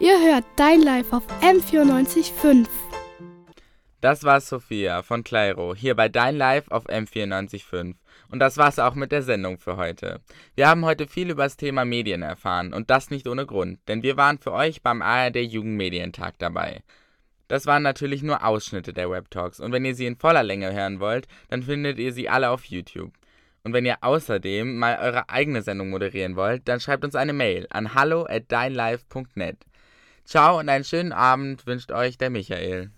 Ihr hört Dein Live auf M94.5. Das war Sophia von Clairo hier bei Dein Live auf M94.5. Und das war's auch mit der Sendung für heute. Wir haben heute viel über das Thema Medien erfahren und das nicht ohne Grund, denn wir waren für euch beim ARD Jugendmedientag dabei. Das waren natürlich nur Ausschnitte der Web Talks und wenn ihr sie in voller Länge hören wollt, dann findet ihr sie alle auf YouTube. Und wenn ihr außerdem mal eure eigene Sendung moderieren wollt, dann schreibt uns eine Mail an hallo at deinlive.net. Ciao und einen schönen Abend wünscht euch der Michael.